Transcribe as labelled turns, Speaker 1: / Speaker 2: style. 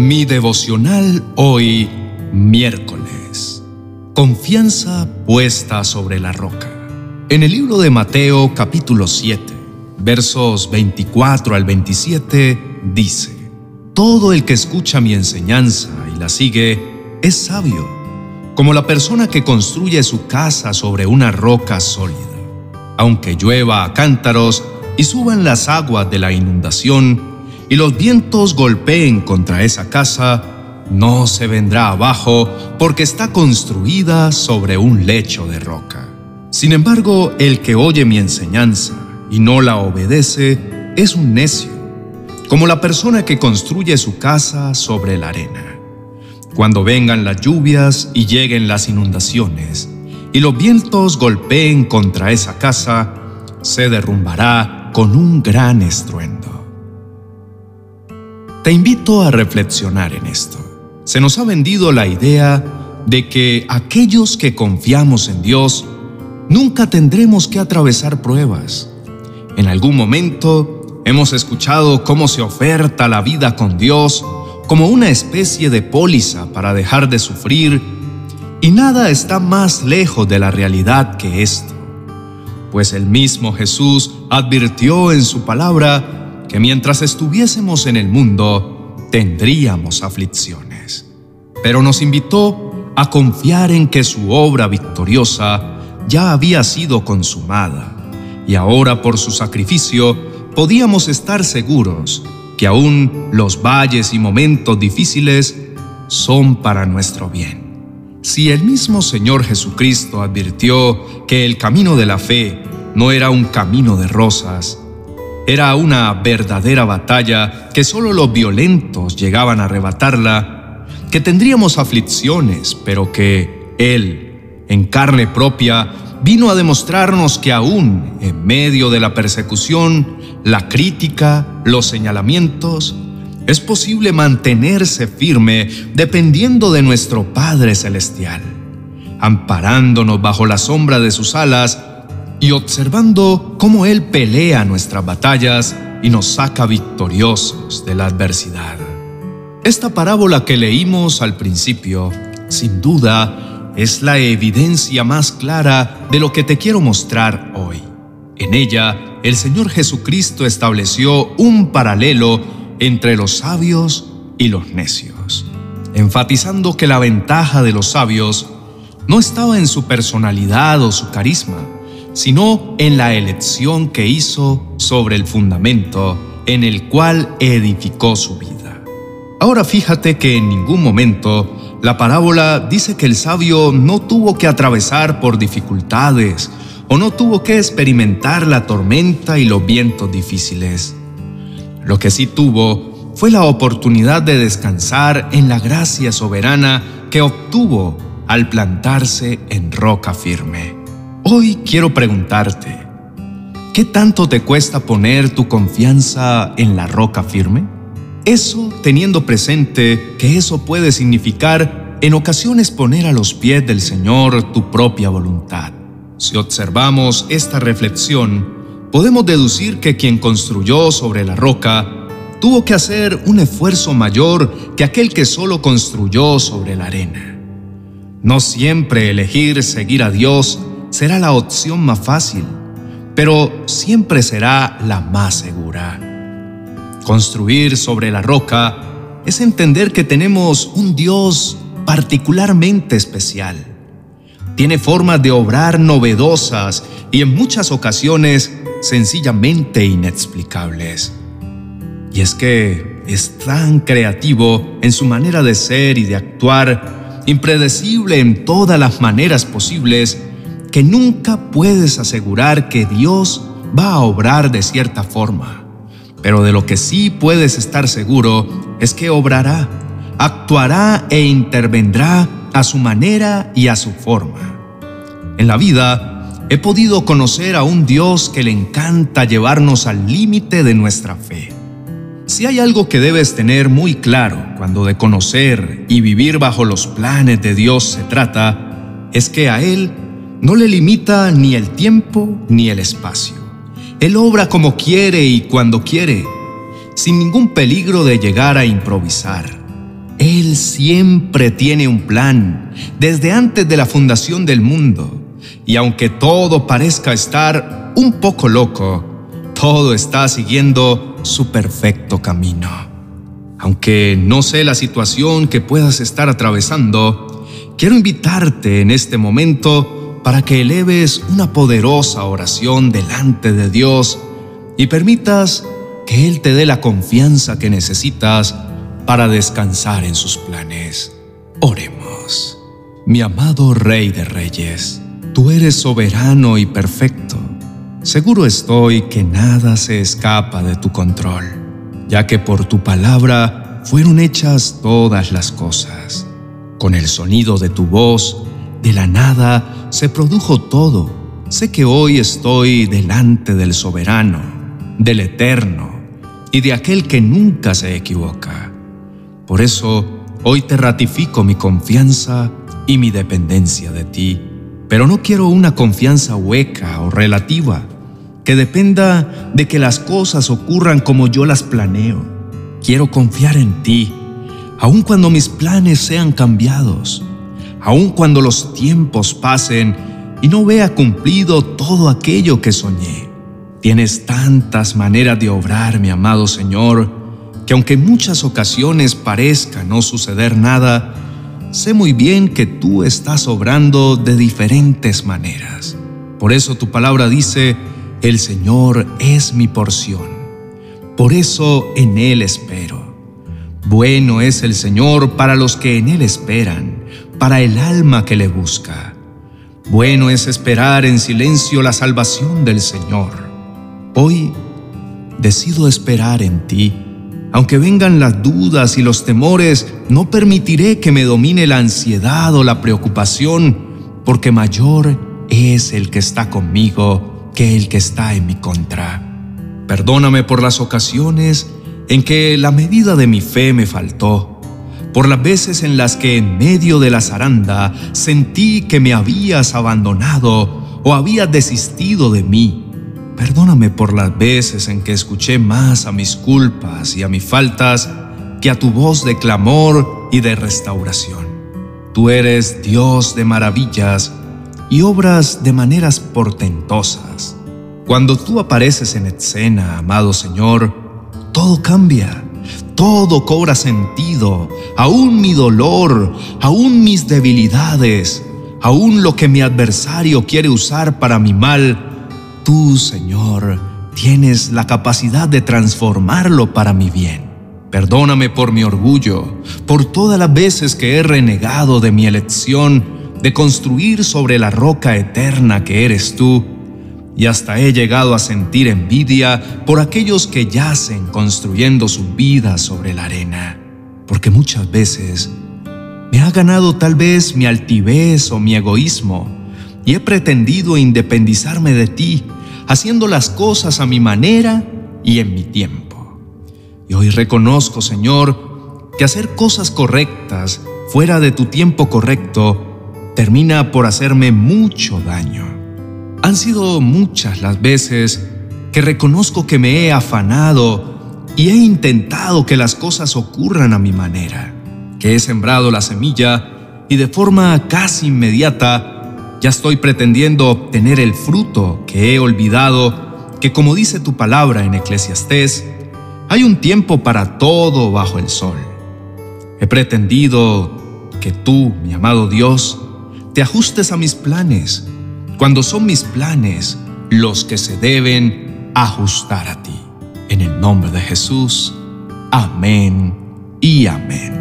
Speaker 1: Mi devocional hoy, miércoles. Confianza puesta sobre la roca. En el libro de Mateo capítulo 7, versos 24 al 27, dice, Todo el que escucha mi enseñanza y la sigue es sabio, como la persona que construye su casa sobre una roca sólida. Aunque llueva a cántaros y suban las aguas de la inundación, y los vientos golpeen contra esa casa, no se vendrá abajo porque está construida sobre un lecho de roca. Sin embargo, el que oye mi enseñanza y no la obedece es un necio, como la persona que construye su casa sobre la arena. Cuando vengan las lluvias y lleguen las inundaciones, y los vientos golpeen contra esa casa, se derrumbará con un gran estruendo. Te invito a reflexionar en esto. Se nos ha vendido la idea de que aquellos que confiamos en Dios nunca tendremos que atravesar pruebas. En algún momento hemos escuchado cómo se oferta la vida con Dios como una especie de póliza para dejar de sufrir y nada está más lejos de la realidad que esto. Pues el mismo Jesús advirtió en su palabra que mientras estuviésemos en el mundo tendríamos aflicciones. Pero nos invitó a confiar en que su obra victoriosa ya había sido consumada y ahora por su sacrificio podíamos estar seguros que aún los valles y momentos difíciles son para nuestro bien. Si el mismo Señor Jesucristo advirtió que el camino de la fe no era un camino de rosas, era una verdadera batalla que solo los violentos llegaban a arrebatarla, que tendríamos aflicciones, pero que Él, en carne propia, vino a demostrarnos que aún en medio de la persecución, la crítica, los señalamientos, es posible mantenerse firme dependiendo de nuestro Padre Celestial, amparándonos bajo la sombra de sus alas y observando cómo Él pelea nuestras batallas y nos saca victoriosos de la adversidad. Esta parábola que leímos al principio, sin duda, es la evidencia más clara de lo que te quiero mostrar hoy. En ella, el Señor Jesucristo estableció un paralelo entre los sabios y los necios, enfatizando que la ventaja de los sabios no estaba en su personalidad o su carisma, sino en la elección que hizo sobre el fundamento en el cual edificó su vida. Ahora fíjate que en ningún momento la parábola dice que el sabio no tuvo que atravesar por dificultades o no tuvo que experimentar la tormenta y los vientos difíciles. Lo que sí tuvo fue la oportunidad de descansar en la gracia soberana que obtuvo al plantarse en roca firme. Hoy quiero preguntarte, ¿qué tanto te cuesta poner tu confianza en la roca firme? Eso teniendo presente que eso puede significar en ocasiones poner a los pies del Señor tu propia voluntad. Si observamos esta reflexión, podemos deducir que quien construyó sobre la roca tuvo que hacer un esfuerzo mayor que aquel que solo construyó sobre la arena. No siempre elegir seguir a Dios será la opción más fácil, pero siempre será la más segura. Construir sobre la roca es entender que tenemos un Dios particularmente especial. Tiene formas de obrar novedosas y en muchas ocasiones sencillamente inexplicables. Y es que es tan creativo en su manera de ser y de actuar, impredecible en todas las maneras posibles, que nunca puedes asegurar que Dios va a obrar de cierta forma, pero de lo que sí puedes estar seguro es que obrará, actuará e intervendrá a su manera y a su forma. En la vida he podido conocer a un Dios que le encanta llevarnos al límite de nuestra fe. Si hay algo que debes tener muy claro cuando de conocer y vivir bajo los planes de Dios se trata, es que a Él no le limita ni el tiempo ni el espacio. Él obra como quiere y cuando quiere, sin ningún peligro de llegar a improvisar. Él siempre tiene un plan, desde antes de la fundación del mundo. Y aunque todo parezca estar un poco loco, todo está siguiendo su perfecto camino. Aunque no sé la situación que puedas estar atravesando, quiero invitarte en este momento para que eleves una poderosa oración delante de Dios y permitas que Él te dé la confianza que necesitas para descansar en sus planes. Oremos. Mi amado Rey de Reyes, tú eres soberano y perfecto. Seguro estoy que nada se escapa de tu control, ya que por tu palabra fueron hechas todas las cosas. Con el sonido de tu voz, de la nada se produjo todo. Sé que hoy estoy delante del soberano, del eterno y de aquel que nunca se equivoca. Por eso, hoy te ratifico mi confianza y mi dependencia de ti, pero no quiero una confianza hueca o relativa, que dependa de que las cosas ocurran como yo las planeo. Quiero confiar en ti, aun cuando mis planes sean cambiados, aun cuando los tiempos pasen y no vea cumplido todo aquello que soñé. Tienes tantas maneras de obrar, mi amado Señor, que aunque en muchas ocasiones parezca no suceder nada, sé muy bien que tú estás obrando de diferentes maneras. Por eso tu palabra dice, el Señor es mi porción. Por eso en Él espero. Bueno es el Señor para los que en Él esperan, para el alma que le busca. Bueno es esperar en silencio la salvación del Señor. Hoy decido esperar en ti. Aunque vengan las dudas y los temores, no permitiré que me domine la ansiedad o la preocupación, porque mayor es el que está conmigo que el que está en mi contra. Perdóname por las ocasiones en que la medida de mi fe me faltó, por las veces en las que en medio de la zaranda sentí que me habías abandonado o habías desistido de mí Perdóname por las veces en que escuché más a mis culpas y a mis faltas que a tu voz de clamor y de restauración. Tú eres Dios de maravillas y obras de maneras portentosas. Cuando tú apareces en escena, amado Señor, todo cambia, todo cobra sentido, aún mi dolor, aún mis debilidades, aún lo que mi adversario quiere usar para mi mal, Tú, Señor, tienes la capacidad de transformarlo para mi bien. Perdóname por mi orgullo, por todas las veces que he renegado de mi elección de construir sobre la roca eterna que eres tú, y hasta he llegado a sentir envidia por aquellos que yacen construyendo su vida sobre la arena, porque muchas veces me ha ganado tal vez mi altivez o mi egoísmo, y he pretendido independizarme de ti, haciendo las cosas a mi manera y en mi tiempo. Y hoy reconozco, Señor, que hacer cosas correctas fuera de tu tiempo correcto termina por hacerme mucho daño. Han sido muchas las veces que reconozco que me he afanado y he intentado que las cosas ocurran a mi manera, que he sembrado la semilla y de forma casi inmediata ya estoy pretendiendo obtener el fruto que he olvidado, que como dice tu palabra en Eclesiastés, hay un tiempo para todo bajo el sol. He pretendido que tú, mi amado Dios, te ajustes a mis planes, cuando son mis planes los que se deben ajustar a ti. En el nombre de Jesús, amén y amén.